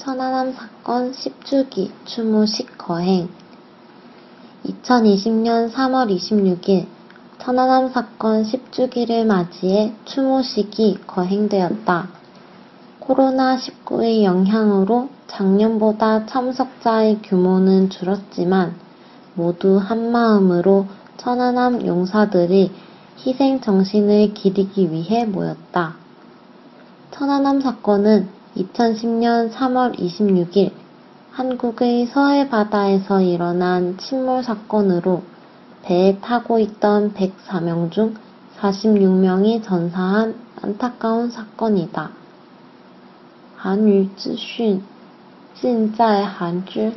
천안함 사건 10주기 추모식 거행 2020년 3월 26일 천안함 사건 10주기를 맞이해 추모식이 거행되었다. 코로나19의 영향으로 작년보다 참석자의 규모는 줄었지만 모두 한마음으로 천안함 용사들의 희생 정신을 기리기 위해 모였다. 천안함 사건은 2010년 3월 26일 한국의 서해 바다에서 일어난 침몰 사건으로 배에 타고 있던 104명 중 46명이 전사한 안타까운 사건이다. 한유资讯尽在韩知